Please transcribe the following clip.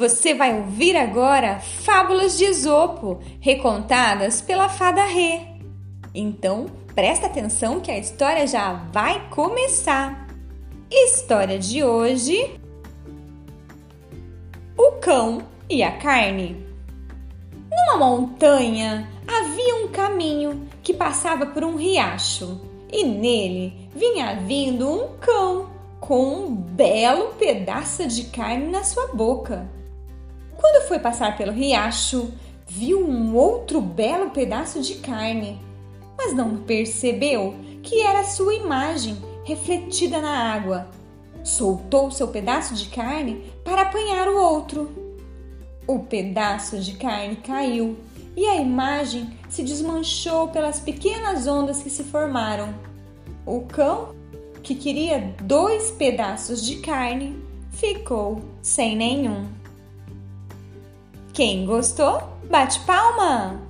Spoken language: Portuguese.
Você vai ouvir agora fábulas de Esopo, recontadas pela fada Rê. Então, presta atenção que a história já vai começar. História de hoje: O cão e a carne. Numa montanha havia um caminho que passava por um riacho, e nele vinha vindo um cão com um belo pedaço de carne na sua boca. Quando foi passar pelo riacho, viu um outro belo pedaço de carne, mas não percebeu que era sua imagem refletida na água. Soltou seu pedaço de carne para apanhar o outro. O pedaço de carne caiu e a imagem se desmanchou pelas pequenas ondas que se formaram. O cão, que queria dois pedaços de carne, ficou sem nenhum. Quem gostou, bate palma!